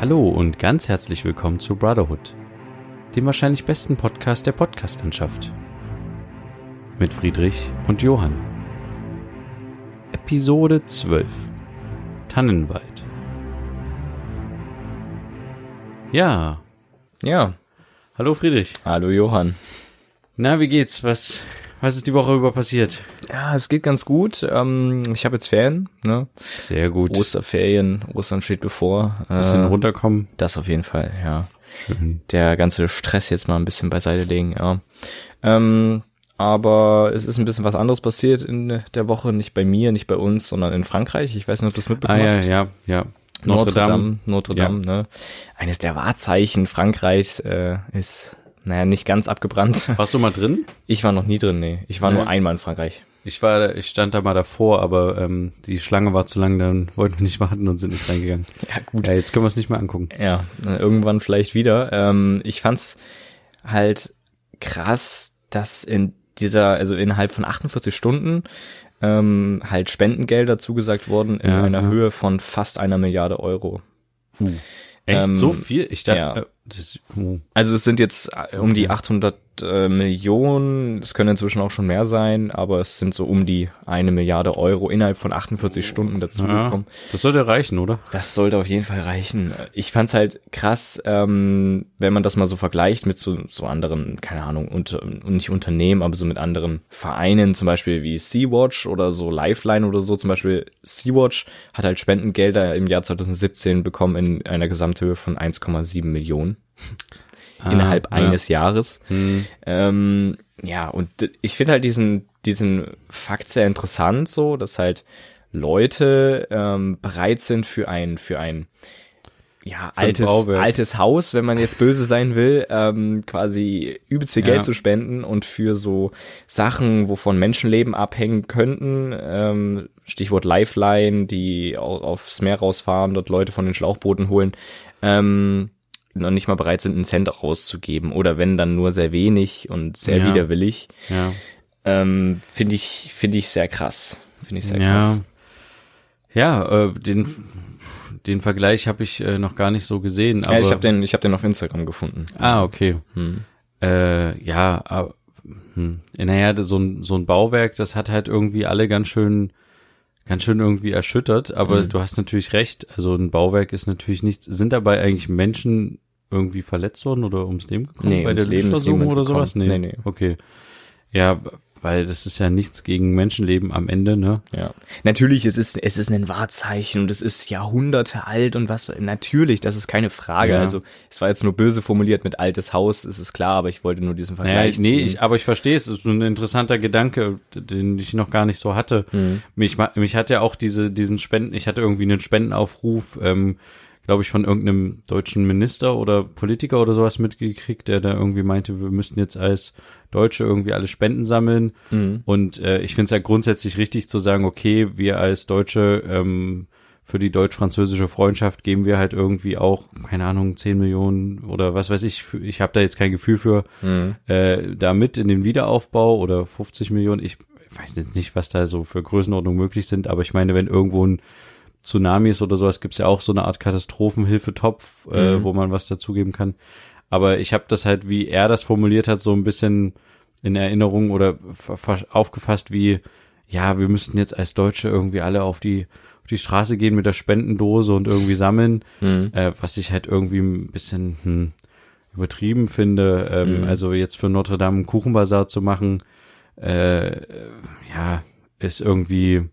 Hallo und ganz herzlich willkommen zu Brotherhood, dem wahrscheinlich besten Podcast der Podcastlandschaft. Mit Friedrich und Johann. Episode 12 Tannenwald. Ja, Ja, hallo Friedrich. hallo Johann. Na, wie geht's? Was, was ist die Woche über passiert? Ja, es geht ganz gut. Ähm, ich habe jetzt Ferien, ne? Sehr gut. Osterferien, Ostern steht bevor. Bisschen Äh, runterkommen. das auf jeden Fall, ja. Schön. Der ganze Stress jetzt mal ein bisschen beiseite legen, ja. Ähm, aber es ist ein bisschen was anderes passiert in der Woche, nicht bei mir, nicht bei uns, sondern in Frankreich. Ich weiß nicht, ob du es Ah mitbekommen ja, hast. ja, ja. Notre Dame, Notre Dame, ne? Eines der Wahrzeichen Frankreichs äh, ist, naja, nicht ganz abgebrannt. Warst du mal drin? Ich war noch nie drin, nee. Ich war Nee. nur einmal in Frankreich. Ich war, ich stand da mal davor, aber ähm, die Schlange war zu lang, dann wollten wir nicht warten und sind nicht reingegangen. Ja, gut. Ja, jetzt können wir es nicht mehr angucken. Ja, äh, irgendwann vielleicht wieder. Ähm, ich fand's halt krass, dass in dieser, also innerhalb von 48 Stunden ähm, halt Spendengelder zugesagt wurden in Ja, einer ja. Höhe von fast einer Milliarde Euro. Echt Ähm, so viel? Ich dachte, ja. Das, oh. Also es sind jetzt äh, um die 800 äh, Millionen, es können inzwischen auch schon mehr sein, aber es sind so um die eine Milliarde Euro innerhalb von 48 Stunden ja, dazugekommen. das sollte reichen, oder? Das sollte auf jeden Fall reichen. Ich fand's halt krass, ähm, wenn man das mal so vergleicht mit so, so anderen, keine Ahnung, unter, und nicht Unternehmen, aber so mit anderen Vereinen, zum Beispiel wie Sea-Watch oder so Lifeline oder so. Zum Beispiel Sea-Watch hat halt Spendengelder im Jahr 2017 bekommen in einer Gesamthöhe von 1,7 Millionen innerhalb Ah, ja. eines Jahres. Hm. Ähm, ja, und ich finde halt diesen, diesen Fakt sehr interessant, so, dass halt Leute ähm, bereit sind für ein, für ein ja, ein altes, Bauwerk. altes Haus, wenn man jetzt böse sein will, ähm, quasi übelst viel Ja. Geld zu spenden und für so Sachen, wovon Menschenleben abhängen könnten, ähm, Stichwort Lifeline, die au- aufs Meer rausfahren, dort Leute von den Schlauchbooten holen, ähm, noch nicht mal bereit sind, einen Cent rauszugeben oder wenn dann nur sehr wenig und sehr Ja. widerwillig, Ja. ähm, finde ich finde ich sehr krass, finde ich sehr ja. krass. Ja, äh, den, den Vergleich habe ich äh, noch gar nicht so gesehen. Aber, ja, ich habe den ich habe den auf Instagram gefunden. Ah, okay. Hm. Äh, ja, aber, hm. naja, so ein, so ein Bauwerk, das hat halt irgendwie alle ganz schön, ganz schön irgendwie erschüttert. Aber Mhm. du hast natürlich recht. Also ein Bauwerk ist natürlich nichts. Sind dabei eigentlich Menschen irgendwie verletzt worden oder ums Leben gekommen Nee, bei der niemand oder sowas? Nee. Nee, nee. Okay. Ja, weil das ist ja nichts gegen Menschenleben am Ende, ne? Ja. Natürlich, es ist, es ist ein Wahrzeichen und es ist Jahrhunderte alt und was, natürlich, das ist keine Frage. Ja. Also, es war jetzt nur böse formuliert mit altes Haus, ist es klar, aber ich wollte nur diesen Naja, Vergleich ich, nee, ziehen. ich, aber ich verstehe es. Es ist so ein interessanter Gedanke, den ich noch gar nicht so hatte. Mhm. Mich, mich hat ja auch diese, diesen Spenden, ich hatte irgendwie einen Spendenaufruf, ähm, glaube ich, von irgendeinem deutschen Minister oder Politiker oder sowas mitgekriegt, der da irgendwie meinte, wir müssten jetzt als Deutsche irgendwie alle Spenden sammeln. Mhm. Und äh, ich finde es ja grundsätzlich richtig zu sagen, okay, wir als Deutsche ähm, für die deutsch-französische Freundschaft geben wir halt irgendwie auch, keine Ahnung, 10 Millionen oder was weiß ich, ich habe da jetzt kein Gefühl für, Mhm. äh, da mit in den Wiederaufbau oder 50 Millionen, ich weiß nicht, was da so für Größenordnungen möglich sind, aber ich meine, wenn irgendwo ein Tsunami ist oder sowas, gibt's ja auch so eine Art Katastrophenhilfetopf, äh, Mhm. wo man was dazugeben kann. Aber ich habe das halt, wie er das formuliert hat, so ein bisschen in Erinnerung oder aufgefasst wie, ja, wir müssten jetzt als Deutsche irgendwie alle auf die, auf die Straße gehen mit der Spendendose und irgendwie sammeln, Mhm. äh, was ich halt irgendwie ein bisschen hm, übertrieben finde. Ähm, Mhm. Also jetzt für Notre Dame einen Kuchenbazar zu machen, äh, ja, ist irgendwie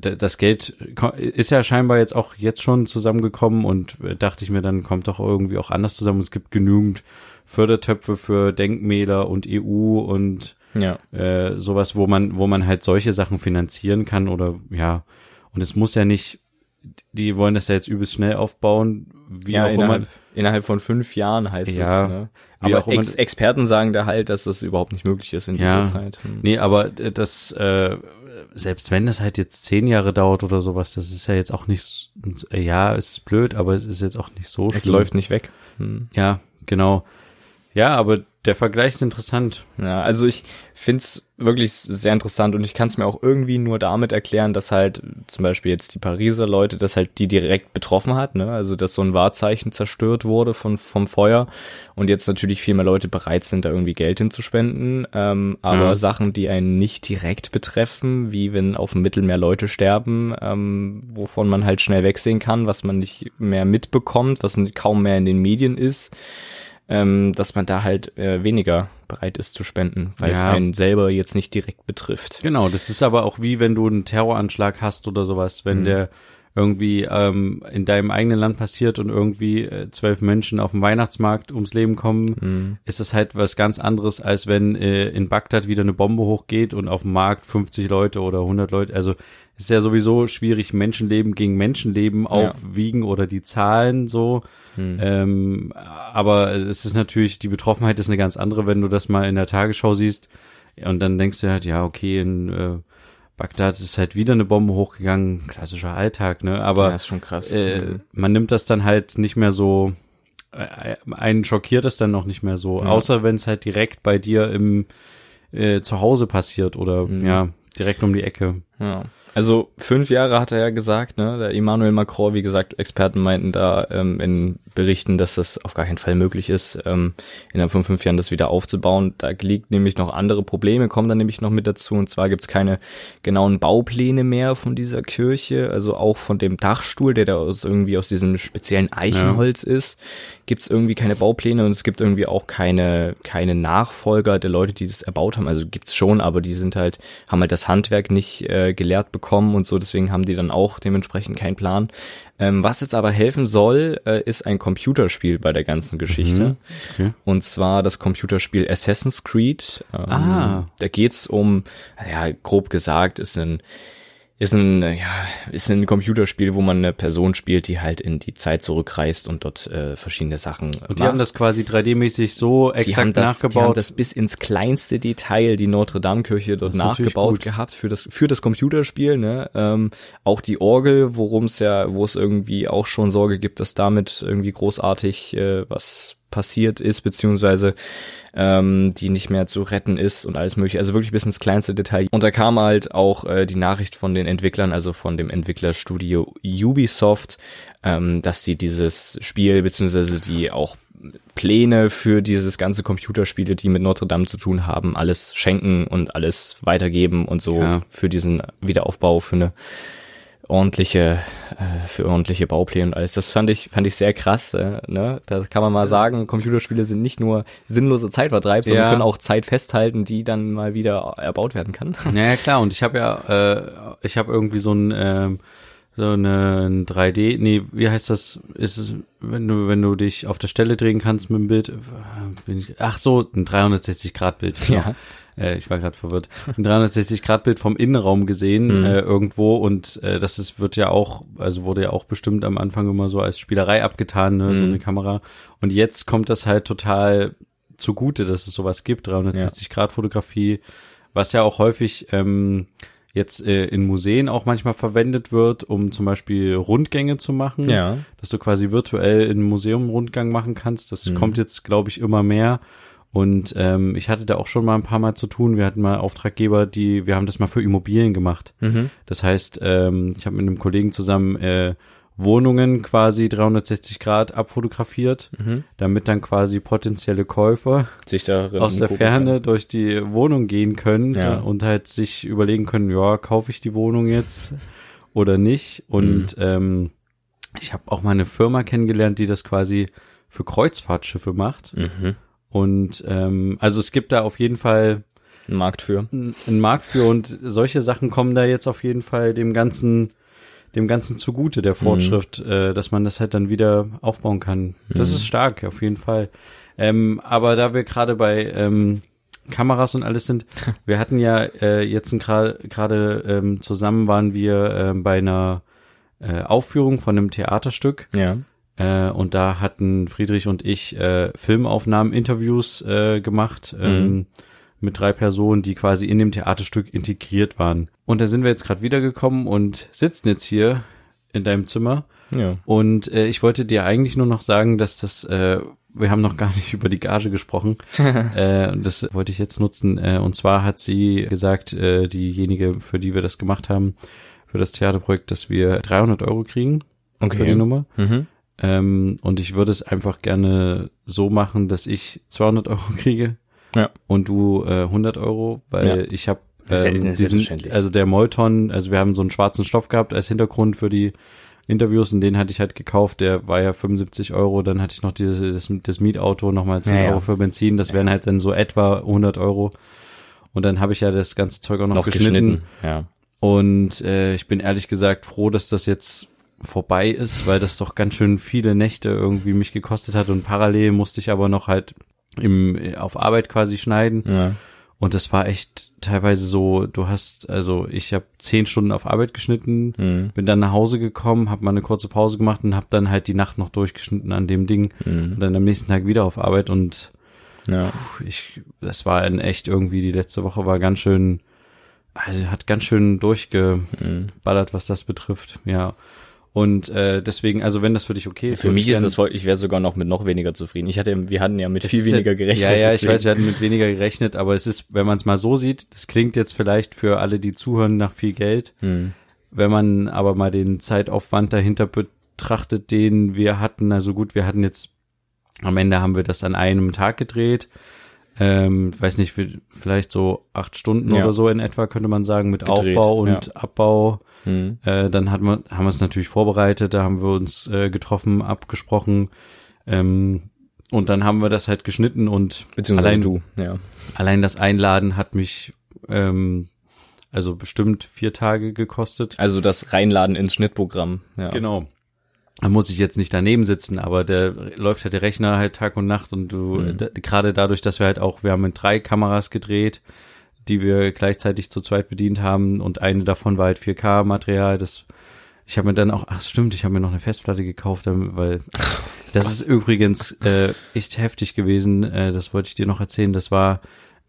das Geld ist ja scheinbar jetzt auch jetzt schon zusammengekommen und äh, dachte ich mir, dann kommt doch irgendwie auch anders zusammen. Es gibt genügend Fördertöpfe für Denkmäler und EU und Ja. äh, sowas, wo man, wo man halt solche Sachen finanzieren kann oder ja. Und es muss ja nicht, die wollen das ja jetzt übelst schnell aufbauen, wie ja, auch immer. innerhalb, innerhalb von fünf Jahren heißt Ja, es. Ne? Aber Ex Experten sagen da halt, dass das überhaupt nicht möglich ist in Ja. dieser Zeit. Hm. Nee, aber äh, das, äh, selbst wenn es halt jetzt zehn Jahre dauert oder sowas, das ist ja jetzt auch nicht, ja, es ist blöd, aber es ist jetzt auch nicht so Es schlimm. läuft nicht weg. Hm. Ja, genau. Ja, aber der Vergleich ist interessant. Ja, also ich find's wirklich sehr interessant und ich kann es mir auch irgendwie nur damit erklären, dass halt zum Beispiel jetzt die Pariser Leute, dass halt die direkt betroffen hat, ne? Also dass so ein Wahrzeichen zerstört wurde von vom Feuer und jetzt natürlich viel mehr Leute bereit sind, da irgendwie Geld hinzuspenden. Ähm, aber Ja. Sachen, die einen nicht direkt betreffen, wie wenn auf dem Mittelmeer Leute sterben, ähm, wovon man halt schnell wegsehen kann, was man nicht mehr mitbekommt, was kaum mehr in den Medien ist ähm, dass man da halt äh, weniger bereit ist zu spenden, weil es Ja. einen selber jetzt nicht direkt betrifft. Genau, das ist aber auch wie wenn du einen Terroranschlag hast oder sowas, wenn Mhm. der irgendwie ähm, in deinem eigenen Land passiert und irgendwie äh, zwölf Menschen auf dem Weihnachtsmarkt ums Leben kommen, Mhm. ist es halt was ganz anderes, als wenn äh, in Bagdad wieder eine Bombe hochgeht und auf dem Markt 50 Leute oder 100 Leute, also ist ja sowieso schwierig, Menschenleben gegen Menschenleben aufwiegen oder die Zahlen so. Mhm. Ähm, aber es ist natürlich, die Betroffenheit ist eine ganz andere, wenn du das mal in der Tagesschau siehst und dann denkst du halt, ja, okay, in äh, Bagdad ist halt wieder eine Bombe hochgegangen, klassischer Alltag, ne? Aber ja, ist schon krass. äh, Mhm. man nimmt das dann halt nicht mehr so, äh, einen schockiert das dann noch nicht mehr so, Ja. außer wenn es halt direkt bei dir im äh, Zuhause passiert oder Mhm. ja, direkt um die Ecke. Ja. Also fünf Jahre hat er ja gesagt, ne? Der Emmanuel Macron, wie gesagt, Experten meinten da ähm, in Berichten, dass das auf gar keinen Fall möglich ist, ähm, innerhalb von fünf Jahren das wieder aufzubauen. Da liegt nämlich noch andere Probleme, kommen dann nämlich noch mit dazu. Und zwar gibt's keine genauen Baupläne mehr von dieser Kirche, also auch von dem Dachstuhl, der da aus irgendwie aus diesem speziellen Eichenholz ist, gibt's irgendwie keine Baupläne und es gibt irgendwie auch keine keine Nachfolger der Leute, die das erbaut haben. Also gibt's schon, aber die sind halt haben halt das Handwerk nicht äh, gelehrt bekommen und so, deswegen haben die dann auch dementsprechend keinen Plan. Ähm, was jetzt aber helfen soll, äh, ist ein Computerspiel bei der ganzen Geschichte. Mhm. Okay. Und zwar das Computerspiel Assassin's Creed. Ähm, Ah. Da geht's um, ja, grob gesagt, ist ein ist ein, ja, ist ein Computerspiel, wo man eine Person spielt, die halt in die Zeit zurückreist und dort äh, verschiedene Sachen Und die haben das quasi 3D-mäßig so die exakt haben das, die haben nachgebaut. das bis ins kleinste Detail, die Notre-Dame-Kirche dort nachgebaut gehabt für das, für das Computerspiel, ne? Ähm, auch die Orgel, worum es ja, wo es irgendwie auch schon Sorge gibt, dass damit irgendwie großartig äh, was passiert ist, beziehungsweise ähm, die nicht mehr zu retten ist und alles mögliche. Also wirklich bis ins kleinste Detail. Und da kam halt auch äh, die Nachricht von den Entwicklern, also von dem Entwicklerstudio Ubisoft, ähm, dass sie dieses Spiel, beziehungsweise die auch Pläne für dieses ganze Computerspiele, die mit Notre Dame zu tun haben, alles schenken und alles weitergeben und so Ja. für diesen Wiederaufbau, für eine ordentliche, äh, für ordentliche Baupläne und alles. Das fand ich, fand ich sehr krass. Äh, ne? Da kann man mal sagen, Computerspiele sind nicht nur sinnloser Zeitvertreib, sondern Ja. können auch Zeit festhalten, die dann mal wieder erbaut werden kann. Ja, ja klar. Und ich habe ja, äh, ich habe irgendwie so ein ähm, so eine ein 3D, nee, wie heißt das? Ist es, wenn du wenn du dich auf der Stelle drehen kannst mit dem Bild? äh, Bin ich, ach so, ein 360 Grad Bild. Ja. Äh, ich war gerade verwirrt. Ein 360 Grad Bild vom Innenraum gesehen Mhm. äh, irgendwo und äh, das ist wird ja auch, also wurde ja auch bestimmt am Anfang immer so als Spielerei abgetan, ne, so Mhm. eine Kamera. Und jetzt kommt das halt total zugute, dass es sowas gibt, 360 Grad Fotografie, was ja auch häufig ähm, jetzt äh, in Museen auch manchmal verwendet wird, um zum Beispiel Rundgänge zu machen, Ja. dass du quasi virtuell in einem Museum Rundgang machen kannst. Das Mhm. kommt jetzt, glaube ich, immer mehr. Und ähm, ich hatte da auch schon mal ein paar Mal zu tun. Wir hatten mal Auftraggeber, die, wir haben das mal für Immobilien gemacht. Mhm. Das heißt, ähm, ich habe mit einem Kollegen zusammen äh, Wohnungen quasi 360 Grad abfotografiert, Mhm. damit dann quasi potenzielle Käufer Sich aus der Ferne kann. durch die Wohnung gehen können Ja. und halt sich überlegen können, ja, kaufe ich die Wohnung jetzt oder nicht. Und ähm, ich habe auch mal eine Firma kennengelernt, die das quasi für Kreuzfahrtschiffe macht. Mhm. Und ähm, also es gibt da auf jeden Fall Ein Markt für. einen einen Markt für und solche Sachen kommen da jetzt auf jeden Fall dem ganzen dem ganzen zugute der Fortschritt, äh, dass man das halt dann wieder aufbauen kann. Das Mhm. ist stark, auf jeden Fall. Ähm, aber da wir gerade bei ähm, Kameras und alles sind, wir hatten ja äh, jetzt gerade gerade ähm, zusammen waren wir ähm, bei einer äh, Aufführung von einem Theaterstück Ja. Äh, und da hatten Friedrich und ich äh, Filmaufnahmen, Interviews äh, gemacht ähm, mit drei Personen, die quasi in dem Theaterstück integriert waren. Und da sind wir jetzt gerade wiedergekommen und sitzen jetzt hier in deinem Zimmer. Ja. Und äh, ich wollte dir eigentlich nur noch sagen, dass das, äh, wir haben noch gar nicht über die Gage gesprochen. äh, und das wollte ich jetzt nutzen. Äh, und zwar hat sie gesagt, äh, diejenige, für die wir das gemacht haben, für das Theaterprojekt, dass wir 300 Euro kriegen Okay. für die Nummer. Mhm. Ähm, und ich würde es einfach gerne so machen, dass ich 200 Euro kriege Ja. und du äh, 100 Euro, weil Ja. ich habe ähm, diesen, also der Molton, also wir haben so einen schwarzen Stoff gehabt als Hintergrund für die Interviews und den hatte ich halt gekauft, der war ja 75 Euro, dann hatte ich noch dieses, das, das Mietauto nochmal 10 Ja, ja. Euro für Benzin, das wären halt dann so etwa 100 Euro und dann habe ich ja das ganze Zeug auch noch, Noch geschnitten, geschnitten. Ja. und äh, ich bin ehrlich gesagt froh, dass das jetzt vorbei ist, weil das doch ganz schön viele Nächte irgendwie mich gekostet hat und parallel musste ich aber noch halt im auf Arbeit quasi schneiden ja. und das war echt teilweise so, du hast also ich habe zehn Stunden auf Arbeit geschnitten, Mhm. bin dann nach Hause gekommen, habe mal eine kurze Pause gemacht und habe dann halt die Nacht noch durchgeschnitten an dem Ding Mhm. und dann am nächsten Tag wieder auf Arbeit und Ja. Puh, ich, das war in echt irgendwie, die letzte Woche war ganz schön, also hat ganz schön durchgeballert, was das betrifft, ja. Und äh, deswegen, also wenn das für dich okay ist, Für mich ich ist das, voll- ich wäre sogar noch mit noch weniger zufrieden. Ich hatte, wir hatten ja mit viel weniger gerechnet. Ja, ja, ich deswegen. weiß, wir hatten mit weniger gerechnet, aber es ist, wenn man es mal so sieht, das klingt jetzt vielleicht für alle, die zuhören, nach viel Geld. Hm. Wenn man aber mal den Zeitaufwand dahinter betrachtet, den wir hatten, also gut, wir hatten jetzt, am Ende haben wir das an einem Tag gedreht. Ähm, weiß nicht, vielleicht so acht Stunden Ja. oder so in etwa, könnte man sagen, mit Gedreht, Aufbau und ja. Abbau. Hm. Äh, dann hatten wir, haben wir es natürlich vorbereitet, da haben wir uns äh, getroffen, abgesprochen. Ähm, und dann haben wir das halt geschnitten und allein, du, ja. allein das Einladen hat mich ähm, also bestimmt vier Tage gekostet. Also das Reinladen ins Schnittprogramm. Ja. Genau. Da muss ich jetzt nicht daneben sitzen, aber der läuft halt der Rechner halt Tag und Nacht und du, Mhm. gerade dadurch, dass wir halt auch, wir haben mit drei Kameras gedreht, die wir gleichzeitig zu zweit bedient haben und eine davon war halt 4K-Material, das ich habe mir dann auch, ach stimmt, ich habe mir noch eine Festplatte gekauft, weil das ist übrigens äh, echt heftig gewesen, äh, das wollte ich dir noch erzählen, das war,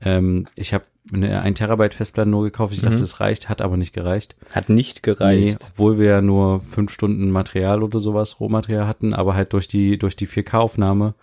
ähm, ich habe eine 1 Terabyte Festplatte nur gekauft, ich dachte, Mhm. es reicht, hat aber nicht gereicht. Hat nicht Nee, gereicht. obwohl wir ja nur fünf Stunden Material oder sowas, Rohmaterial hatten, aber halt durch die, durch die 4K-Aufnahme.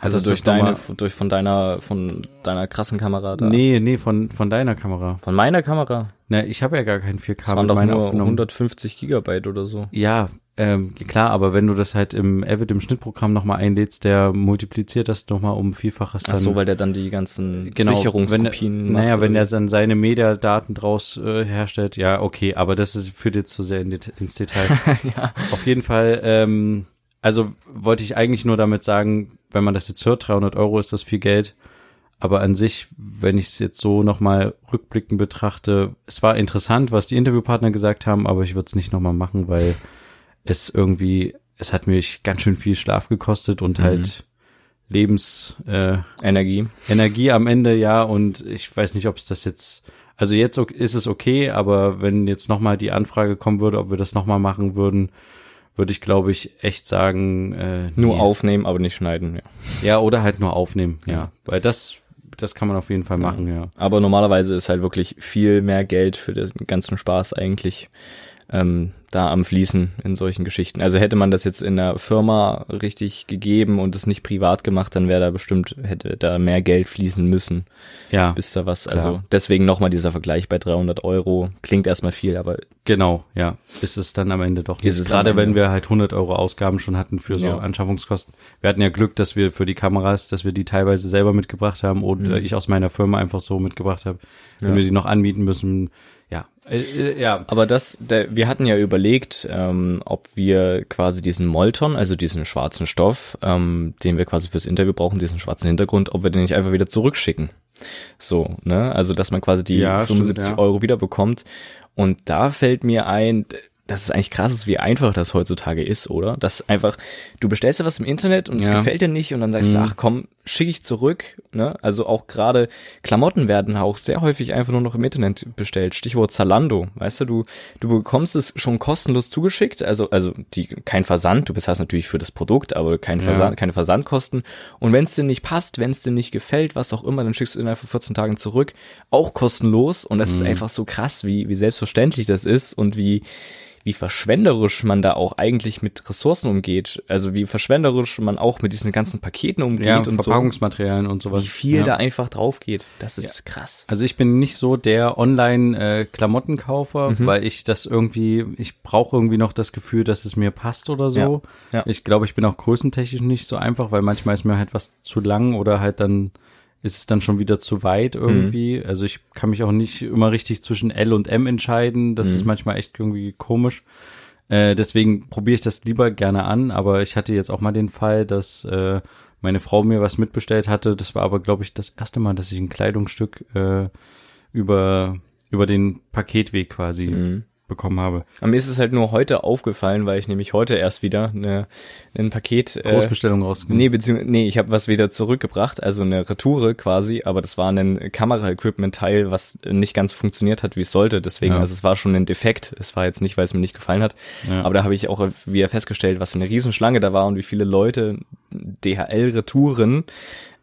Also ist durch deine, durch von deiner, von deiner krassen Kamera da. Nee, nee, von, von deiner Kamera. Von meiner Kamera. Na, ich habe ja gar kein 4K Das waren doch nur aufgenommen. 150 Gigabyte oder so. Ja, ähm, klar, aber wenn du das halt im Avid im Schnittprogramm nochmal einlädst, der multipliziert das nochmal um Vielfaches dann. Ach so, weil der dann die ganzen genau, Sicherungskopien wenn, macht. Naja, wenn er dann seine Mediadaten draus äh, herstellt, ja, okay, aber das ist, führt jetzt zu sehr in ins Detail. ja. Auf jeden Fall, ähm, also wollte ich eigentlich nur damit sagen, wenn man das jetzt hört, 300 Euro ist das viel Geld. Aber an sich, wenn ich es jetzt so nochmal rückblickend betrachte, es war interessant, was die Interviewpartner gesagt haben, aber ich würde es nicht nochmal machen, weil es irgendwie, es hat mich ganz schön viel Schlaf gekostet und Mhm. halt Lebens, äh, Energie. Energie am Ende, ja, und ich weiß nicht, ob es das jetzt, also jetzt ist es okay, aber wenn jetzt nochmal die Anfrage kommen würde, ob wir das nochmal machen würden, würde ich, glaube ich, echt sagen, äh, Nur nee. aufnehmen, aber nicht schneiden. Ja. Ja, oder halt nur aufnehmen, ja. Ja. Weil das, das kann man auf jeden Fall machen, ja. Aber normalerweise ist halt wirklich viel mehr Geld für den ganzen Spaß eigentlich ähm, da am Fließen in solchen Geschichten. Also hätte man das jetzt in der Firma richtig gegeben und es nicht privat gemacht, dann wäre da bestimmt, hätte da mehr Geld fließen müssen, Ja, bis da was, Klar. also deswegen nochmal dieser Vergleich bei 300 Euro. Klingt erstmal viel, aber genau, ja. Ist es dann am Ende doch. Ist es Gerade wenn wir halt 100 Euro Ausgaben schon hatten für so Ja. Anschaffungskosten. Wir hatten ja Glück, dass wir für die Kameras, dass wir die teilweise selber mitgebracht haben und Mhm. äh, ich aus meiner Firma einfach so mitgebracht habe. Wenn Ja. wir die noch anmieten müssen, ja. Äh, äh, ja, Aber das, der, wir hatten ja überlegt, ähm, ob wir quasi diesen Molton, also diesen schwarzen Stoff, ähm, den wir quasi fürs Interview brauchen, diesen schwarzen Hintergrund, ob wir den nicht einfach wieder zurückschicken. So, ne? Also, dass man quasi die Ja, stimmt, 75 ja. Euro wieder bekommt. Und da fällt mir ein, dass es eigentlich krass ist, wie einfach das heutzutage ist, oder? Dass einfach, du bestellst dir was im Internet und es Ja. gefällt dir nicht und dann sagst du, Mhm. ach komm, schicke ich zurück, ne? Also auch gerade Klamotten werden auch sehr häufig einfach nur noch im Internet bestellt. Stichwort Zalando, weißt du, du, du bekommst es schon kostenlos zugeschickt, also, also die, kein Versand, du bezahlst natürlich für das Produkt, aber kein Ja. Versand, keine Versandkosten. Und wenn es dir nicht passt, wenn es dir nicht gefällt, was auch immer, dann schickst du innerhalb von 14 Tagen zurück, auch kostenlos. Und das ist Mhm. einfach so krass, wie, wie selbstverständlich das ist und wie, wie verschwenderisch man da auch eigentlich mit Ressourcen umgeht. Also wie verschwenderisch man auch mit diesen ganzen Paketen umgeht Ja, und so. Verpackungsmaterialien und sowas. Wie viel ja. da einfach drauf geht. Das ist krass. Also ich bin nicht so der Online-Klamottenkaufer, Mhm. weil ich das irgendwie, ich brauche irgendwie noch das Gefühl, dass es mir passt oder so. Ja, ja. Ich glaube, ich bin auch größentechnisch nicht so einfach, weil manchmal ist mir halt was zu lang oder halt dann ist es dann schon wieder zu weit irgendwie. Mhm. Also ich kann mich auch nicht immer richtig zwischen L und M entscheiden. Das Mhm. ist manchmal echt irgendwie komisch. Äh, deswegen probiere ich das lieber gerne an, aber ich hatte jetzt auch mal den Fall, dass äh, meine Frau mir was mitbestellt hatte. Das war aber, glaube ich, das erste Mal, dass ich ein Kleidungsstück äh, über, über den Paketweg quasi Mhm. Bekommen habe. Aber mir ist es halt nur heute aufgefallen, weil ich nämlich heute erst wieder eine, ein Paket äh, Großbestellung rausgenommen. Nee, beziehungsweise, nee, ich habe was wieder zurückgebracht, also eine Retoure quasi, aber das war ein Kamera-Equipment-Teil, was nicht ganz funktioniert hat, wie es sollte. Deswegen, Ja. also es war schon ein Defekt. Es war jetzt nicht, weil es mir nicht gefallen hat. Ja. Aber da habe ich auch wieder festgestellt, was für eine Riesenschlange da war und wie viele Leute DHL-Retouren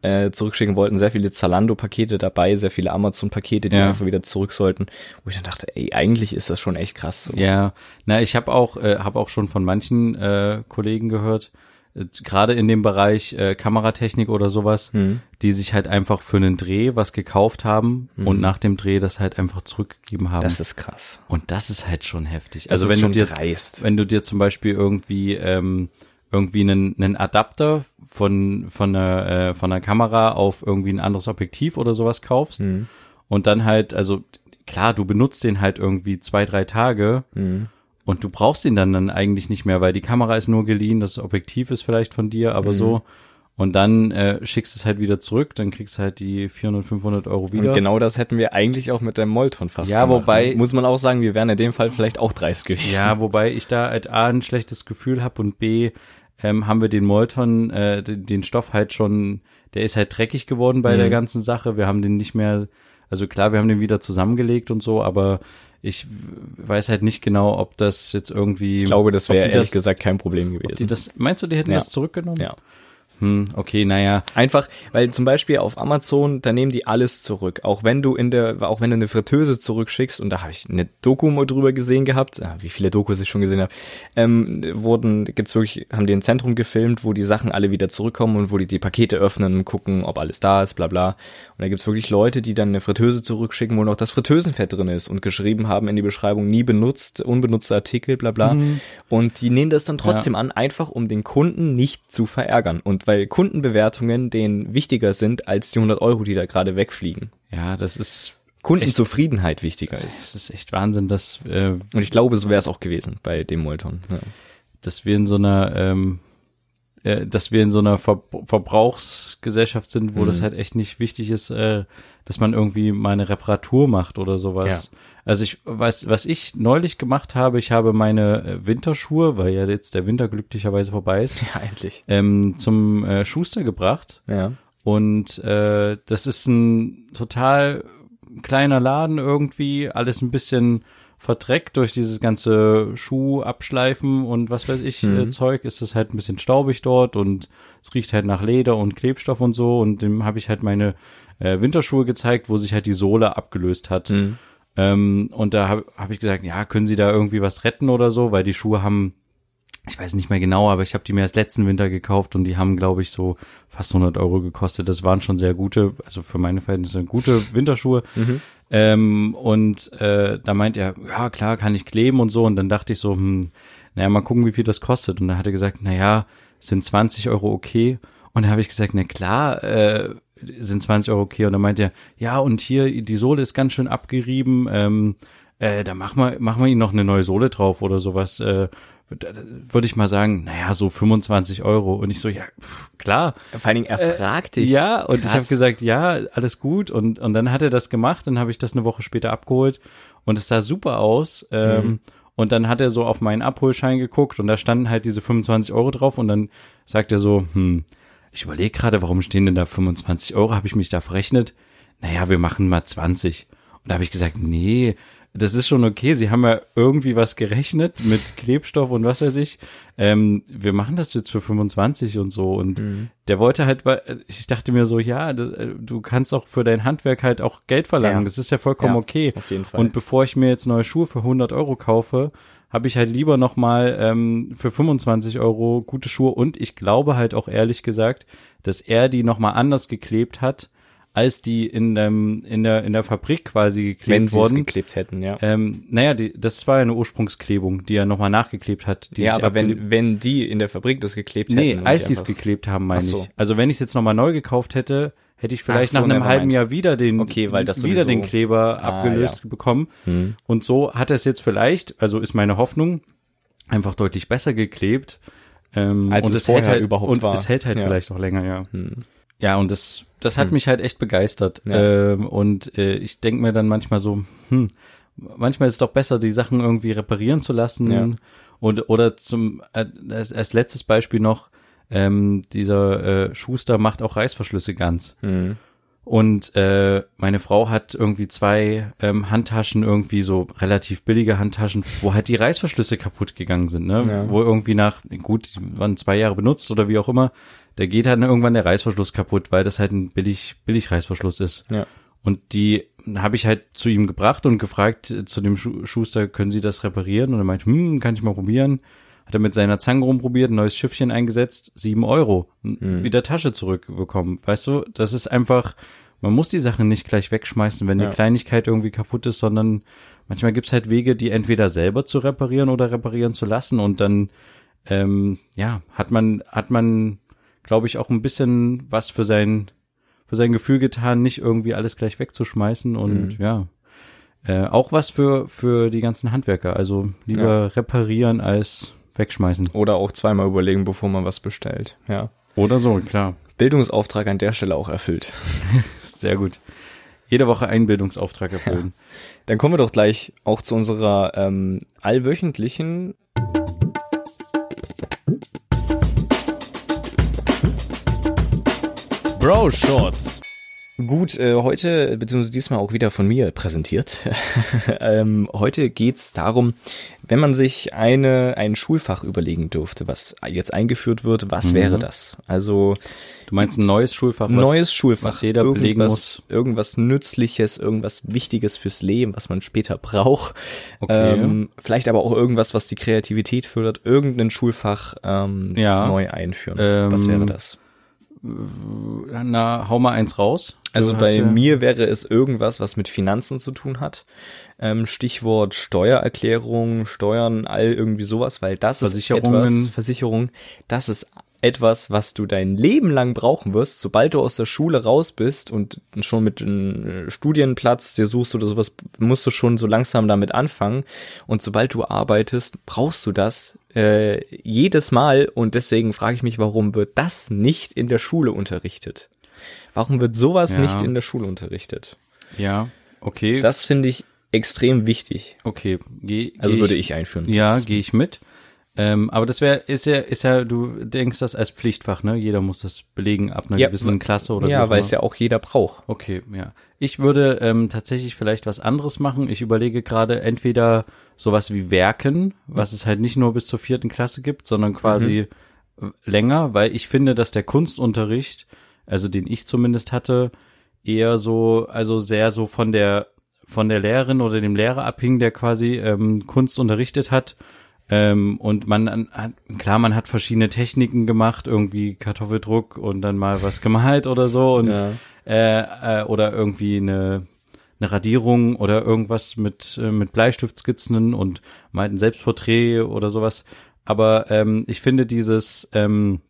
äh, zurückschicken wollten. Sehr viele Zalando-Pakete dabei, sehr viele Amazon-Pakete, die Ja. einfach wieder zurück sollten. Wo ich dann dachte, ey, eigentlich ist das schon echt krass. So. Ja, na, ich habe auch, äh, habe auch schon von manchen äh, Kollegen gehört, äh, gerade in dem Bereich äh, Kameratechnik oder sowas, Hm. die sich halt einfach für einen Dreh was gekauft haben und nach dem Dreh das halt einfach zurückgegeben haben. Das ist krass. und das ist halt schon heftig. Das Also wenn du dir, dreist. wenn du dir zum Beispiel irgendwie ähm, irgendwie einen, einen Adapter von von einer äh, von einer Kamera auf irgendwie ein anderes Objektiv oder sowas kaufst Hm. und dann halt, also klar, du benutzt den halt irgendwie zwei drei Tage Hm. und du brauchst ihn dann dann eigentlich nicht mehr, weil die Kamera ist nur geliehen, das Objektiv ist vielleicht von dir, aber so. Und dann äh, schickst du es halt wieder zurück, dann kriegst du halt die 400, 500 Euro wieder. Und genau das hätten wir eigentlich auch mit dem Molton fast Ja, gemacht, wobei- ne? Muss man auch sagen, wir wären in dem Fall vielleicht auch dreist gewesen. Ja, wobei ich da halt A ein schlechtes Gefühl habe und B ähm, haben wir den Molton, äh, den, den Stoff halt schon, der ist halt dreckig geworden bei Mhm. der ganzen Sache. Wir haben den nicht mehr, also klar, wir haben den wieder zusammengelegt und so, aber ich weiß halt nicht genau, ob das jetzt irgendwie. Ich glaube, das wäre ehrlich das- gesagt kein Problem Ob die gewesen. das, meinst du, die hätten Ja. das zurückgenommen? Ja. Hm, okay, naja. Einfach, weil zum Beispiel auf Amazon, da nehmen die alles zurück. Auch wenn du in der, auch wenn du eine Fritteuse zurückschickst, und da habe ich eine Doku mal drüber gesehen gehabt, ah, wie viele Dokus ich schon gesehen habe, ähm, wurden, gibt's wirklich, haben die ein Zentrum gefilmt, wo die Sachen alle wieder zurückkommen und wo die die Pakete öffnen und gucken, ob alles da ist, bla bla. Und da gibt's wirklich Leute, die dann eine Fritteuse zurückschicken, wo noch das Fritteusenfett drin ist und geschrieben haben in die Beschreibung, nie benutzt, unbenutzte Artikel, bla bla. Und die nehmen das dann trotzdem an, einfach um den Kunden nicht zu verärgern. Und weil Kundenbewertungen denen wichtiger sind als die 100 Euro, die da gerade wegfliegen. Ja, das ist, Kundenzufriedenheit wichtiger ist. das ist echt Wahnsinn, dass, äh, Und ich glaube, so wäre es auch gewesen bei dem Molton. Ja. dass wir in so einer, ähm, äh, dass wir in so einer Ver Verbrauchsgesellschaft sind, wo Mhm. das halt echt nicht wichtig ist, äh, dass man irgendwie mal eine Reparatur macht oder sowas. Also ich weiß, was ich neulich gemacht habe, ich habe meine äh, Winterschuhe, weil ja jetzt der Winter glücklicherweise vorbei ist, ja, endlich. ähm, zum äh, Schuster gebracht. Ja. Und äh, das ist ein total kleiner Laden irgendwie, alles ein bisschen verdreckt durch dieses ganze Schuh abschleifen und was weiß ich äh, Zeug, ist es halt ein bisschen staubig dort und es riecht halt nach Leder und Klebstoff und so und dem habe ich halt meine äh, Winterschuhe gezeigt, wo sich halt die Sohle abgelöst hat. Mhm. Ähm, und da habe hab ich gesagt, ja, können Sie da irgendwie was retten oder so, weil die Schuhe haben, ich weiß nicht mehr genau, aber ich habe die mir erst letzten Winter gekauft und die haben, glaube ich, so fast 100 Euro gekostet. Das waren schon sehr gute, also für meine Verhältnisse gute Winterschuhe. Ähm, und äh, da meint er, ja klar, kann ich kleben und so. Und dann dachte ich so, hm, naja, mal gucken, wie viel das kostet. Und dann hat er gesagt, naja, sind 20 Euro okay. Und dann habe ich gesagt, na klar, äh, sind 20 Euro okay. Und dann meint er, ja, und hier, die Sohle ist ganz schön abgerieben. Ähm, äh, da machen wir, machen wir ihm noch eine neue Sohle drauf oder sowas. Äh, würde ich mal sagen, naja, so 25 Euro. Und ich so, ja, pff, klar. Vor allen Dingen, er fragt dich. Äh, Ja, und ich Krass. habe gesagt, ja, alles gut. Und, und dann hat er das gemacht, dann habe ich das eine Woche später abgeholt und es sah super aus. Ähm, Mhm. Und dann hat er so auf meinen Abholschein geguckt und da standen halt diese 25 Euro drauf und dann sagt er so, hm, ich überlege gerade, warum stehen denn da 25 Euro? Habe ich mich da verrechnet? Naja, wir machen mal 20. Und da habe ich gesagt, nee, das ist schon okay. Sie haben ja irgendwie was gerechnet mit Klebstoff und was weiß ich. Ähm, wir machen das jetzt für 25 und so. Und Mhm. der wollte halt, ich dachte mir so, ja, äh, du kannst auch für dein Handwerk halt auch Geld verlangen. Ja. Das ist ja vollkommen Ja, okay. auf jeden Fall. Und bevor ich mir jetzt neue Schuhe für 100 Euro kaufe, habe ich halt lieber nochmal ähm, für 25 Euro gute Schuhe und ich glaube halt auch ehrlich gesagt, dass er die nochmal anders geklebt hat, als die in dem, in der, in der Fabrik quasi geklebt Wenn sie es wurden. geklebt hätten, ja. Ähm, naja, die, das war ja eine Ursprungsklebung, die er nochmal nachgeklebt hat. Ja, aber wenn, wenn die in der Fabrik das geklebt Nee, hätten. und als die es geklebt haben, meine so. ich. Also wenn ich es jetzt nochmal neu gekauft hätte, hätte ich vielleicht so, nach einem halben. Jahr wieder den, Okay, weil das wieder den Kleber Ah, abgelöst bekommen. Hm. Und so hat er es jetzt vielleicht, also ist meine Hoffnung, einfach deutlich besser geklebt. Ähm, Als und es hält vorher halt, überhaupt und war. es hält halt Ja. vielleicht auch länger, ja. Hm. Ja, und das, das hat mich halt echt begeistert. Ja. Ähm, und äh, ich denk mir dann manchmal so, hm, manchmal ist es doch besser, die Sachen irgendwie reparieren zu lassen. Ja. Und oder zum äh, als, als letztes Beispiel noch, ähm, dieser äh, Schuster macht auch Reißverschlüsse ganz. Hm. Und äh, meine Frau hat irgendwie zwei ähm, Handtaschen, irgendwie so relativ billige Handtaschen, wo halt die Reißverschlüsse kaputt gegangen sind, ne? Ja. Wo irgendwie nach, gut, die waren zwei Jahre benutzt oder wie auch immer, da geht halt irgendwann der Reißverschluss kaputt, weil das halt ein billig, billig Reißverschluss ist. Ja. Und die habe ich halt zu ihm gebracht und gefragt, äh, zu dem Schu Schuster, können Sie das reparieren? Und er meint, hm, kann ich mal probieren. Hat er mit seiner Zange rumprobiert, ein neues Schiffchen eingesetzt, sieben Euro, Hm. wieder Tasche zurückbekommen. Weißt du, das ist einfach, man muss die Sachen nicht gleich wegschmeißen, wenn Ja. die Kleinigkeit irgendwie kaputt ist, sondern manchmal gibt's halt Wege, die entweder selber zu reparieren oder reparieren zu lassen. Und dann, ähm, ja, hat man, hat man, glaube ich, auch ein bisschen was für sein, für sein Gefühl getan, nicht irgendwie alles gleich wegzuschmeißen und Mhm. ja. Äh, auch was für, für die ganzen Handwerker. Also lieber Ja. reparieren als wegschmeißen. Oder auch zweimal überlegen, bevor man was bestellt. Ja. Oder so, klar. Bildungsauftrag an der Stelle auch erfüllt. Sehr gut. Jede Woche einen Bildungsauftrag erfüllen. Dann kommen wir doch gleich auch zu unserer ähm, allwöchentlichen Bro Shorts. Gut, äh, heute, beziehungsweise diesmal auch wieder von mir präsentiert. ähm, heute geht's darum, wenn man sich eine, ein Schulfach überlegen dürfte, was jetzt eingeführt wird, was Mhm. wäre das? Also Du meinst ein neues Schulfach? was- neues Schulfach, was jeder belegen muss. irgendwas Nützliches, irgendwas Wichtiges fürs Leben, was man später braucht. Okay. Ähm, vielleicht aber auch irgendwas, was die Kreativität fördert, irgendein Schulfach ähm, Ja. neu einführen. Ähm, was wäre das? Na, hau mal eins raus. Also bei ja- mir wäre es irgendwas, was mit Finanzen zu tun hat. Ähm, Stichwort Steuererklärung, Steuern, all irgendwie sowas, weil das ist etwas, Versicherung, das ist etwas, was du dein Leben lang brauchen wirst, sobald du aus der Schule raus bist und schon mit einem Studienplatz dir suchst oder sowas, musst du schon so langsam damit anfangen. Und sobald du arbeitest, brauchst du das äh, jedes Mal. Und deswegen frage ich mich, warum wird das nicht in der Schule unterrichtet? Warum wird sowas Ja. nicht in der Schule unterrichtet? Ja, okay. Das finde ich extrem wichtig. okay. Geh, Also geh würde ich einführen. Ja, gehe ich mit. Ähm, aber das wäre, ist ja, ist ja, du denkst das als Pflichtfach, ne? Jeder muss das belegen ab einer Ja, gewissen Klasse oder ja, weil es ja auch jeder braucht. Okay, ja. Ich würde ähm, tatsächlich vielleicht was anderes machen. Ich überlege gerade entweder sowas wie Werken, was es halt nicht nur bis zur vierten Klasse gibt, sondern quasi äh, länger, weil ich finde, dass der Kunstunterricht, also den ich zumindest hatte, eher so, also sehr so von der von der Lehrerin oder dem Lehrer abhing, der quasi ähm, Kunst unterrichtet hat. Ähm, und man an- hat, klar, man hat verschiedene Techniken gemacht, irgendwie Kartoffeldruck und dann mal was gemalt oder so und Ja. äh, äh, oder irgendwie eine, eine Radierung oder irgendwas mit, äh, mit Bleistiftskizzen und mal ein Selbstporträt oder sowas. Aber ähm, ich finde dieses ähm,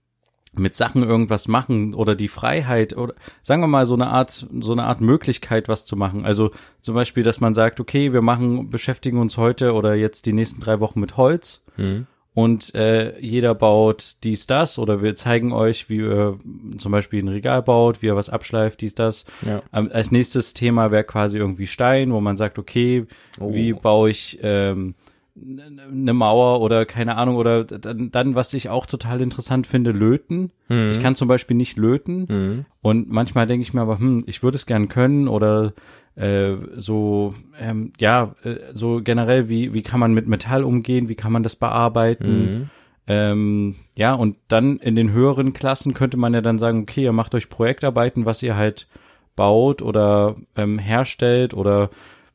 mit Sachen irgendwas machen oder die Freiheit oder sagen wir mal so eine Art so eine Art Möglichkeit was zu machen. Also zum Beispiel, dass man sagt, okay, wir machen beschäftigen uns heute oder jetzt die nächsten drei Wochen mit Holz Mhm. und äh, jeder baut dies, das oder wir zeigen euch, wie ihr zum Beispiel ein Regal baut, wie ihr was abschleift, dies, das. Ja. Ähm, als nächstes Thema wäre quasi irgendwie Stein, wo man sagt, okay, Oh. wie baue ich ähm, eine Mauer oder keine Ahnung oder dann, dann, was ich auch total interessant finde, löten. Mhm. Ich kann zum Beispiel nicht löten Mhm. und manchmal denke ich mir aber, hm, ich würde es gern können oder äh, so, ähm, ja, äh, so generell, wie, wie kann man mit Metall umgehen, wie kann man das bearbeiten? Mhm. Ähm, ja, und dann in den höheren Klassen könnte man ja dann sagen, okay, ihr macht euch Projektarbeiten, was ihr halt baut oder ähm, herstellt oder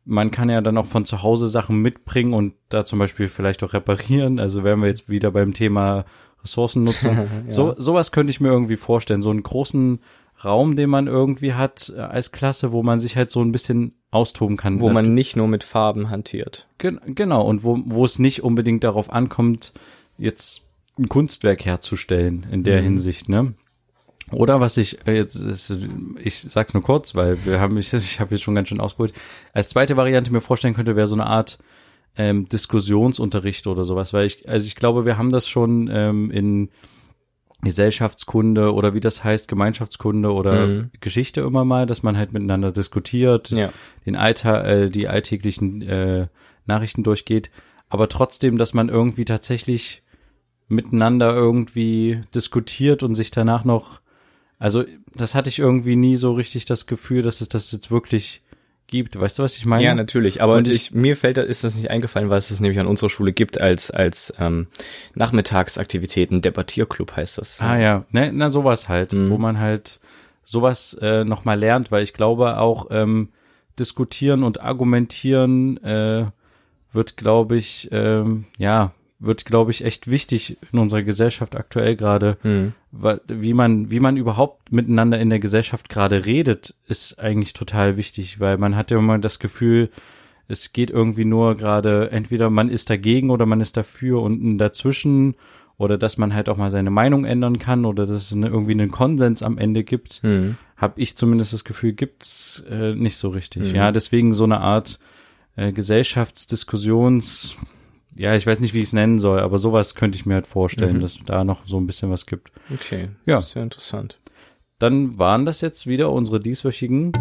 man kann ja dann auch von zu Hause Sachen mitbringen und da zum Beispiel vielleicht auch reparieren. Also wären wir jetzt wieder beim Thema Ressourcennutzung. ja. So sowas könnte ich mir irgendwie vorstellen. So einen großen Raum, den man irgendwie hat äh, als Klasse, wo man sich halt so ein bisschen austoben kann. Wo man nicht nur mit Farben hantiert. Gen genau, und wo, wo es nicht unbedingt darauf ankommt, jetzt ein Kunstwerk herzustellen in der mhm. Hinsicht, ne? Oder was ich äh, jetzt, ich sag's nur kurz, weil wir haben, ich, ich habe jetzt schon ganz schön ausgeholt. Als zweite Variante mir vorstellen könnte, wäre so eine Art ähm, Diskussionsunterricht oder sowas, weil ich, also ich glaube, wir haben das schon ähm, in Gesellschaftskunde oder wie das heißt, Gemeinschaftskunde oder mhm. Geschichte immer mal, dass man halt miteinander diskutiert, ja. den Alltag, äh, die alltäglichen äh, Nachrichten durchgeht, aber trotzdem, dass man irgendwie tatsächlich miteinander irgendwie diskutiert und sich danach noch, also das hatte ich irgendwie nie so richtig das Gefühl, dass es das jetzt wirklich gibt. Weißt du, was ich meine? Ja, natürlich. Aber und ich, mir fällt, ist das nicht eingefallen, weil es das nämlich an unserer Schule gibt als als ähm, Nachmittagsaktivitäten. Debattierclub heißt das. Ah ja, ne, na sowas halt, mhm. wo man halt sowas äh, noch mal lernt, weil ich glaube auch ähm, diskutieren und argumentieren äh, wird, glaube ich, ähm, ja wird, glaube ich, echt wichtig in unserer Gesellschaft aktuell gerade. Mhm. Wie man, wie man überhaupt miteinander in der Gesellschaft gerade redet, ist eigentlich total wichtig, weil man hat ja immer das Gefühl, es geht irgendwie nur gerade, entweder man ist dagegen oder man ist dafür und dazwischen oder dass man halt auch mal seine Meinung ändern kann oder dass es eine, irgendwie einen Konsens am Ende gibt, mhm. habe ich zumindest das Gefühl, gibt's äh, nicht so richtig. Mhm. Ja, deswegen so eine Art äh, Gesellschaftsdiskussions ja, ich weiß nicht, wie ich es nennen soll, aber sowas könnte ich mir halt vorstellen, mhm. dass da noch so ein bisschen was gibt. Okay. Ja. Sehr interessant. Dann waren das jetzt wieder unsere dieswöchigen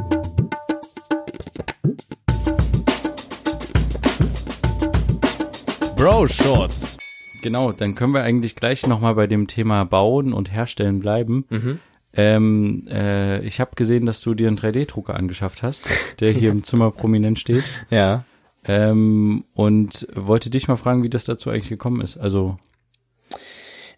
Bro Shorts. Genau, dann können wir eigentlich gleich nochmal bei dem Thema Bauen und Herstellen bleiben. Mhm. Ähm, äh, ich habe gesehen, dass du dir einen 3D-Drucker angeschafft hast, der hier im Zimmer prominent steht. Ja. Ähm, und wollte dich mal fragen, wie das dazu eigentlich gekommen ist. Also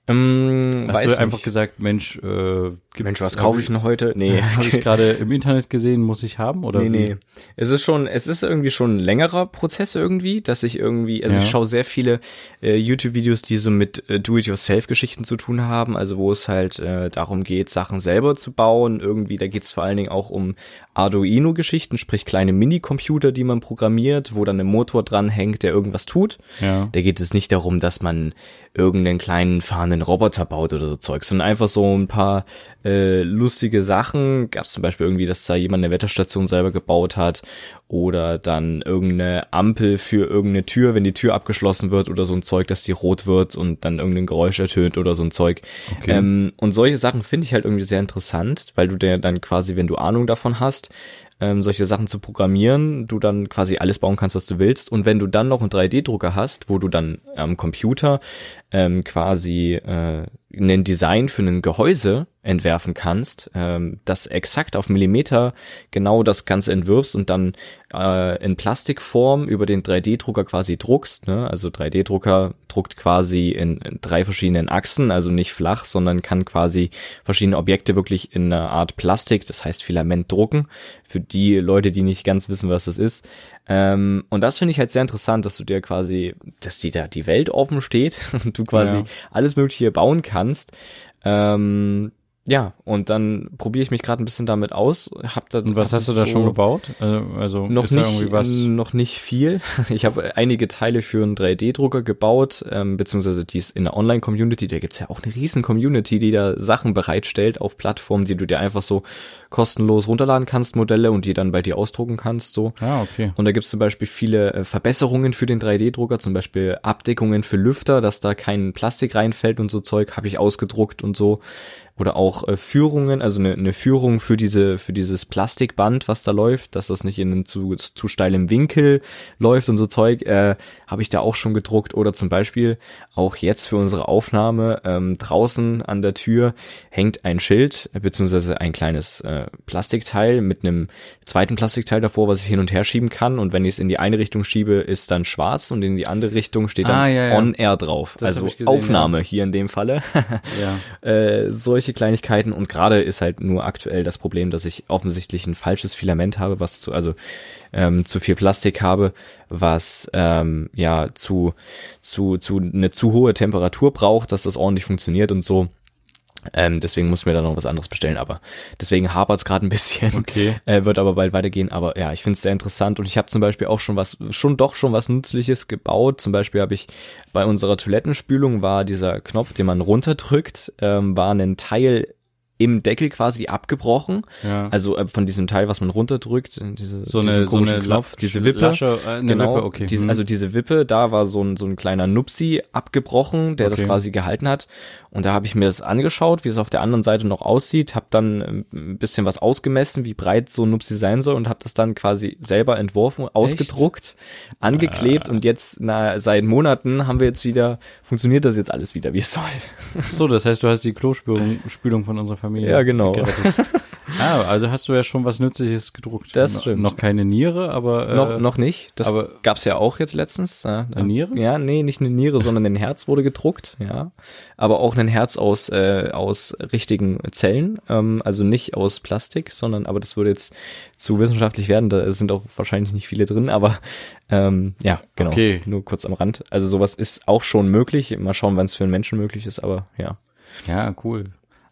ähm, Hast du einfach nicht. gesagt, Mensch, äh, Mensch, was kaufe ich denn heute? Nee, habe ich gerade im Internet gesehen, muss ich haben oder? Nee, nee. Es ist schon, es ist irgendwie schon ein längerer Prozess irgendwie, dass ich irgendwie, also ja. ich schaue sehr viele äh, YouTube-Videos, die so mit äh, Do-it-yourself-Geschichten zu tun haben, also wo es halt äh, darum geht, Sachen selber zu bauen. Irgendwie, da geht es vor allen Dingen auch um Arduino-Geschichten, sprich kleine Minicomputer, die man programmiert, wo dann ein Motor dran hängt, der irgendwas tut. Ja. Da geht es nicht darum, dass man irgendeinen kleinen fahrenden Roboter baut oder so Zeug, sondern einfach so ein paar äh, lustige Sachen. Gab es zum Beispiel irgendwie, dass da jemand eine Wetterstation selber gebaut hat oder dann irgendeine Ampel für irgendeine Tür, wenn die Tür abgeschlossen wird oder so ein Zeug, dass die rot wird und dann irgendein Geräusch ertönt oder so ein Zeug. Okay. Ähm, und solche Sachen finde ich halt irgendwie sehr interessant, weil du dir dann quasi, wenn du Ahnung davon hast, ähm, solche Sachen zu programmieren, du dann quasi alles bauen kannst, was du willst. Und wenn du dann noch einen 3D-Drucker hast, wo du dann am Computer ähm, quasi äh, ein Design für ein Gehäuse entwerfen kannst, ähm, das exakt auf Millimeter genau das Ganze entwirfst und dann äh, in Plastikform über den 3D-Drucker quasi druckst. Ne? Also 3D-Drucker druckt quasi in, in, drei verschiedenen Achsen, also nicht flach, sondern kann quasi verschiedene Objekte wirklich in einer Art Plastik, das heißt Filament drucken. Für die Leute, die nicht ganz wissen, was das ist. Ähm, und das finde ich halt sehr interessant, dass du dir quasi, dass die da die Welt offen steht und du quasi ja. alles Mögliche bauen kannst. Ähm, ja, und dann probiere ich mich gerade ein bisschen damit aus. Hab da, und was hast du da so schon gebaut? Also, also noch nicht, was? noch nicht viel. Ich habe einige Teile für einen 3D-Drucker gebaut, ähm, beziehungsweise die ist in der Online-Community. Da gibt's ja auch eine riesen Community, die da Sachen bereitstellt auf Plattformen, die du dir einfach so kostenlos runterladen kannst, Modelle und die dann bei dir ausdrucken kannst. So. Ah, okay. Und da gibt's zum Beispiel viele äh, Verbesserungen für den 3D-Drucker, zum Beispiel Abdeckungen für Lüfter, dass da kein Plastik reinfällt und so Zeug, habe ich ausgedruckt und so oder auch äh, Führungen, also eine, eine Führung für diese für dieses Plastikband, was da läuft, dass das nicht in einen zu, zu steilem Winkel läuft und so Zeug, äh, habe ich da auch schon gedruckt oder zum Beispiel auch jetzt für unsere Aufnahme ähm, draußen an der Tür hängt ein Schild äh, beziehungsweise ein kleines äh, Plastikteil mit einem zweiten Plastikteil davor, was ich hin und her schieben kann und wenn ich es in die eine Richtung schiebe, ist dann schwarz und in die andere Richtung steht dann ah, ja, ja. on air drauf, das also gesehen, Aufnahme ja. hier in dem Falle. ja. äh, solche solche Kleinigkeiten und gerade ist halt nur aktuell das Problem, dass ich offensichtlich ein falsches Filament habe, was zu, also ähm, zu viel Plastik habe, was ähm, ja zu, zu, zu eine zu hohe Temperatur braucht, dass das ordentlich funktioniert und so. Ähm, deswegen muss ich mir da noch was anderes bestellen, aber deswegen hapert es gerade ein bisschen. Okay. Äh, wird aber bald weitergehen. Aber ja, ich finde es sehr interessant und ich habe zum Beispiel auch schon was, schon doch schon was Nützliches gebaut. Zum Beispiel habe ich bei unserer Toilettenspülung war dieser Knopf, den man runterdrückt, ähm, war ein Teil im Deckel quasi abgebrochen. Ja. Also äh, von diesem Teil, was man runterdrückt, diese, so eine, so eine Knopf, diese Wippe. Lasche, äh, genau, Wippe, okay. diese, Hm. also diese Wippe, da war so ein, so ein kleiner Nupsi abgebrochen, der das Okay. quasi gehalten hat. Und da habe ich mir das angeschaut, wie es auf der anderen Seite noch aussieht, habe dann ähm, ein bisschen was ausgemessen, wie breit so ein Nupsi sein soll und habe das dann quasi selber entworfen, ausgedruckt, angeklebt und jetzt na, seit Monaten haben wir jetzt wieder, funktioniert das jetzt alles wieder, wie es soll. so, das heißt, du hast die Klospülung Spülung von unserer Familie. Ja, genau. ah, also hast du ja schon was Nützliches gedruckt. Das No- stimmt. Noch keine Niere, aber äh, noch, noch nicht. Das aber- gab's ja auch jetzt letztens. Ja, Eine Niere? Ja, nee, nicht eine Niere, sondern ein Herz wurde gedruckt, ja. Aber auch ein Herz aus, äh, aus richtigen Zellen, ähm, also nicht aus Plastik, sondern, aber das würde jetzt zu wissenschaftlich werden, da sind auch wahrscheinlich nicht viele drin, aber ähm, ja, genau. Okay. Nur kurz am Rand. Also sowas ist auch schon möglich. Mal schauen, wann es für einen Menschen möglich ist, aber ja. Ja, cool.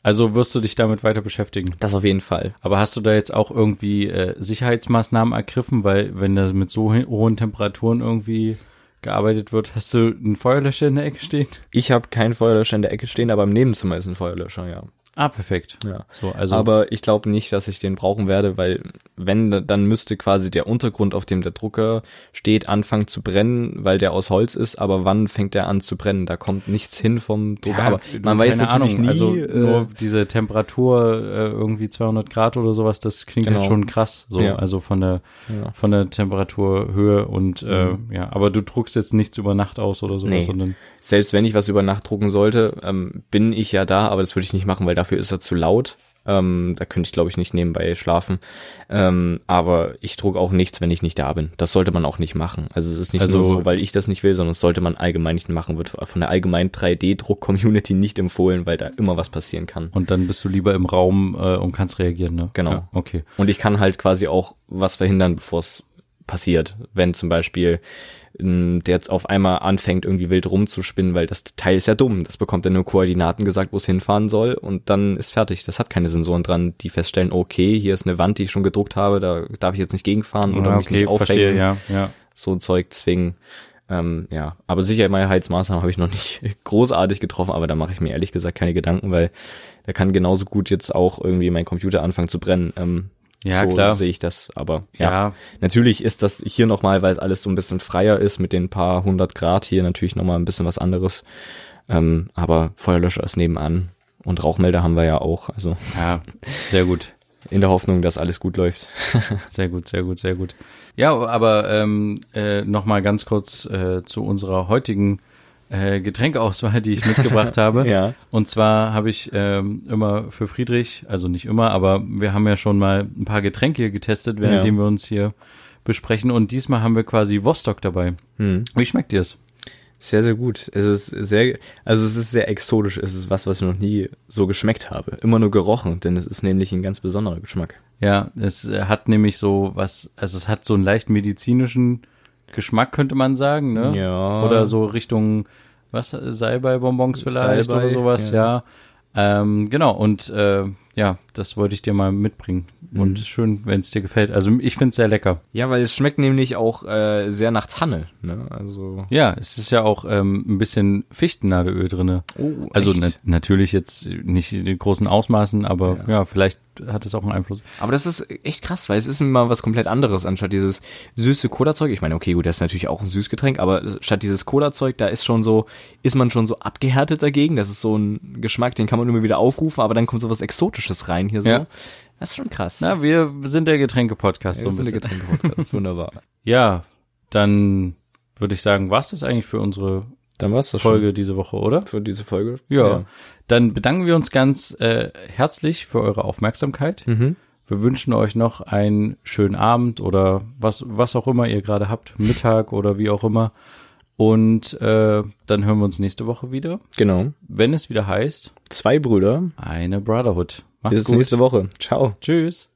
Also wirst du dich damit weiter beschäftigen. Das auf jeden Fall. Aber hast du da jetzt auch irgendwie äh, Sicherheitsmaßnahmen ergriffen, weil wenn da mit so hohen Temperaturen irgendwie gearbeitet wird, hast du einen Feuerlöscher in der Ecke stehen? Ich habe keinen Feuerlöscher in der Ecke stehen, aber im Nebenzimmer ist ein Feuerlöscher, ja. Ah, perfekt. Ja. So, also aber ich glaube nicht, dass ich den brauchen werde, weil wenn, dann müsste quasi der Untergrund, auf dem der Drucker steht, anfangen zu brennen, weil der aus Holz ist. Aber wann fängt der an zu brennen? Da kommt nichts hin vom Drucker. aber du, man weiß natürlich Ahnung, nie. Also äh, nur diese Temperatur äh, irgendwie 200 Grad oder sowas, das klingt Genau. halt schon krass. So, Ja. also von der ja. von der Temperaturhöhe und äh, ja, aber du druckst jetzt nichts über Nacht aus oder sowas, Nee. sondern Selbst wenn ich was über Nacht drucken sollte, ähm, bin ich ja da, aber das würde ich nicht machen, weil dafür ist er zu laut. Ähm, da könnte ich, glaube ich, nicht nebenbei schlafen. Ähm, aber ich druck auch nichts, wenn ich nicht da bin. Das sollte man auch nicht machen. Also es ist nicht Also- nur so, weil ich das nicht will, sondern das sollte man allgemein nicht machen. Wird von der allgemeinen 3D-Druck-Community nicht empfohlen, weil da immer was passieren kann. und dann bist du lieber im Raum äh, und kannst reagieren, ne? Genau. Ja, okay. Und ich kann halt quasi auch was verhindern, bevor es passiert. Wenn zum Beispiel der jetzt auf einmal anfängt, irgendwie wild rumzuspinnen, weil das Teil ist ja dumm. Das bekommt er nur Koordinaten gesagt, wo es hinfahren soll und dann ist fertig. Das hat keine Sensoren dran, die feststellen, okay, hier ist eine Wand, die ich schon gedruckt habe, da darf ich jetzt nicht gegenfahren oder Ah, mich nicht aufhängen. verstehe, ja, ja. So ein Zeug, deswegen, ähm, ja. Aber Sicherheitsmaßnahmen habe ich noch nicht großartig getroffen, aber da mache ich mir ehrlich gesagt keine Gedanken, weil da kann genauso gut jetzt auch irgendwie mein Computer anfangen zu brennen. Ähm, Ja, so klar. sehe ich das, aber ja. Ja, Natürlich ist das hier nochmal, weil es alles so ein bisschen freier ist mit den paar hundert Grad hier natürlich nochmal ein bisschen was anderes. Ähm, aber Feuerlöscher ist nebenan und Rauchmelder haben wir ja auch. Also ja, sehr gut. in der Hoffnung, dass alles gut läuft. Sehr gut, sehr gut, sehr gut. Ja, aber ähm, äh, noch mal ganz kurz äh, zu unserer heutigen äh, Getränkeauswahl, die ich mitgebracht habe. Ja. Und zwar habe ich ähm, immer für Friedrich, also nicht immer, aber wir haben ja schon mal ein paar Getränke hier getestet, währenddem wir uns hier besprechen. Und diesmal haben wir quasi Vostok dabei. Hm. Wie schmeckt dir es? Sehr, sehr gut. Es ist sehr, also es ist sehr exotisch. Es ist was, was ich noch nie so geschmeckt habe. Immer nur gerochen, denn es ist nämlich ein ganz besonderer Geschmack. Ja, es hat nämlich so was, also es hat so einen leicht medizinischen Geschmack, könnte man sagen, ne? Ja. Oder so Richtung, was, Salbei-Bonbons vielleicht Salbei, oder sowas, ja. ja. Ähm, genau, und äh, ja, das wollte ich dir mal mitbringen. Mhm. Und schön, wenn es dir gefällt. Also ich finde es sehr lecker. Ja, weil es schmeckt nämlich auch äh, sehr nach Tanne. Ne? Also Ja, es ist ja auch ähm, ein bisschen Fichtennadelöl drinne. Oh, also na natürlich jetzt nicht in den großen Ausmaßen, aber ja, vielleicht hat es auch einen Einfluss. Aber das ist echt krass, weil es ist mal was komplett anderes, anstatt dieses süße Cola-Zeug. Ich meine, okay, gut, das ist natürlich auch ein Süßgetränk, aber statt dieses Cola-Zeug, da ist schon so, ist man schon so abgehärtet dagegen. Das ist so ein Geschmack, den kann man immer wieder aufrufen, aber dann kommt so was Exotisches rein hier so. Ja. Das ist schon krass. Na, wir sind der Getränke-Podcast so das ein ist eine bisschen. Getränke-Podcast, wunderbar. Ja, dann würde ich sagen, war's das eigentlich für unsere Dann war's das Folge diese Woche, oder? für diese Folge. Ja. Dann bedanken wir uns ganz äh, herzlich für eure Aufmerksamkeit. Mhm. Wir wünschen euch noch einen schönen Abend oder was, was auch immer ihr gerade habt, Mittag oder wie auch immer. Und äh, dann hören wir uns nächste Woche wieder, Genau. wenn es wieder heißt, Zwei Brüder. eine Brotherhood. Macht's Bis gut. nächste Woche. Ciao. Tschüss.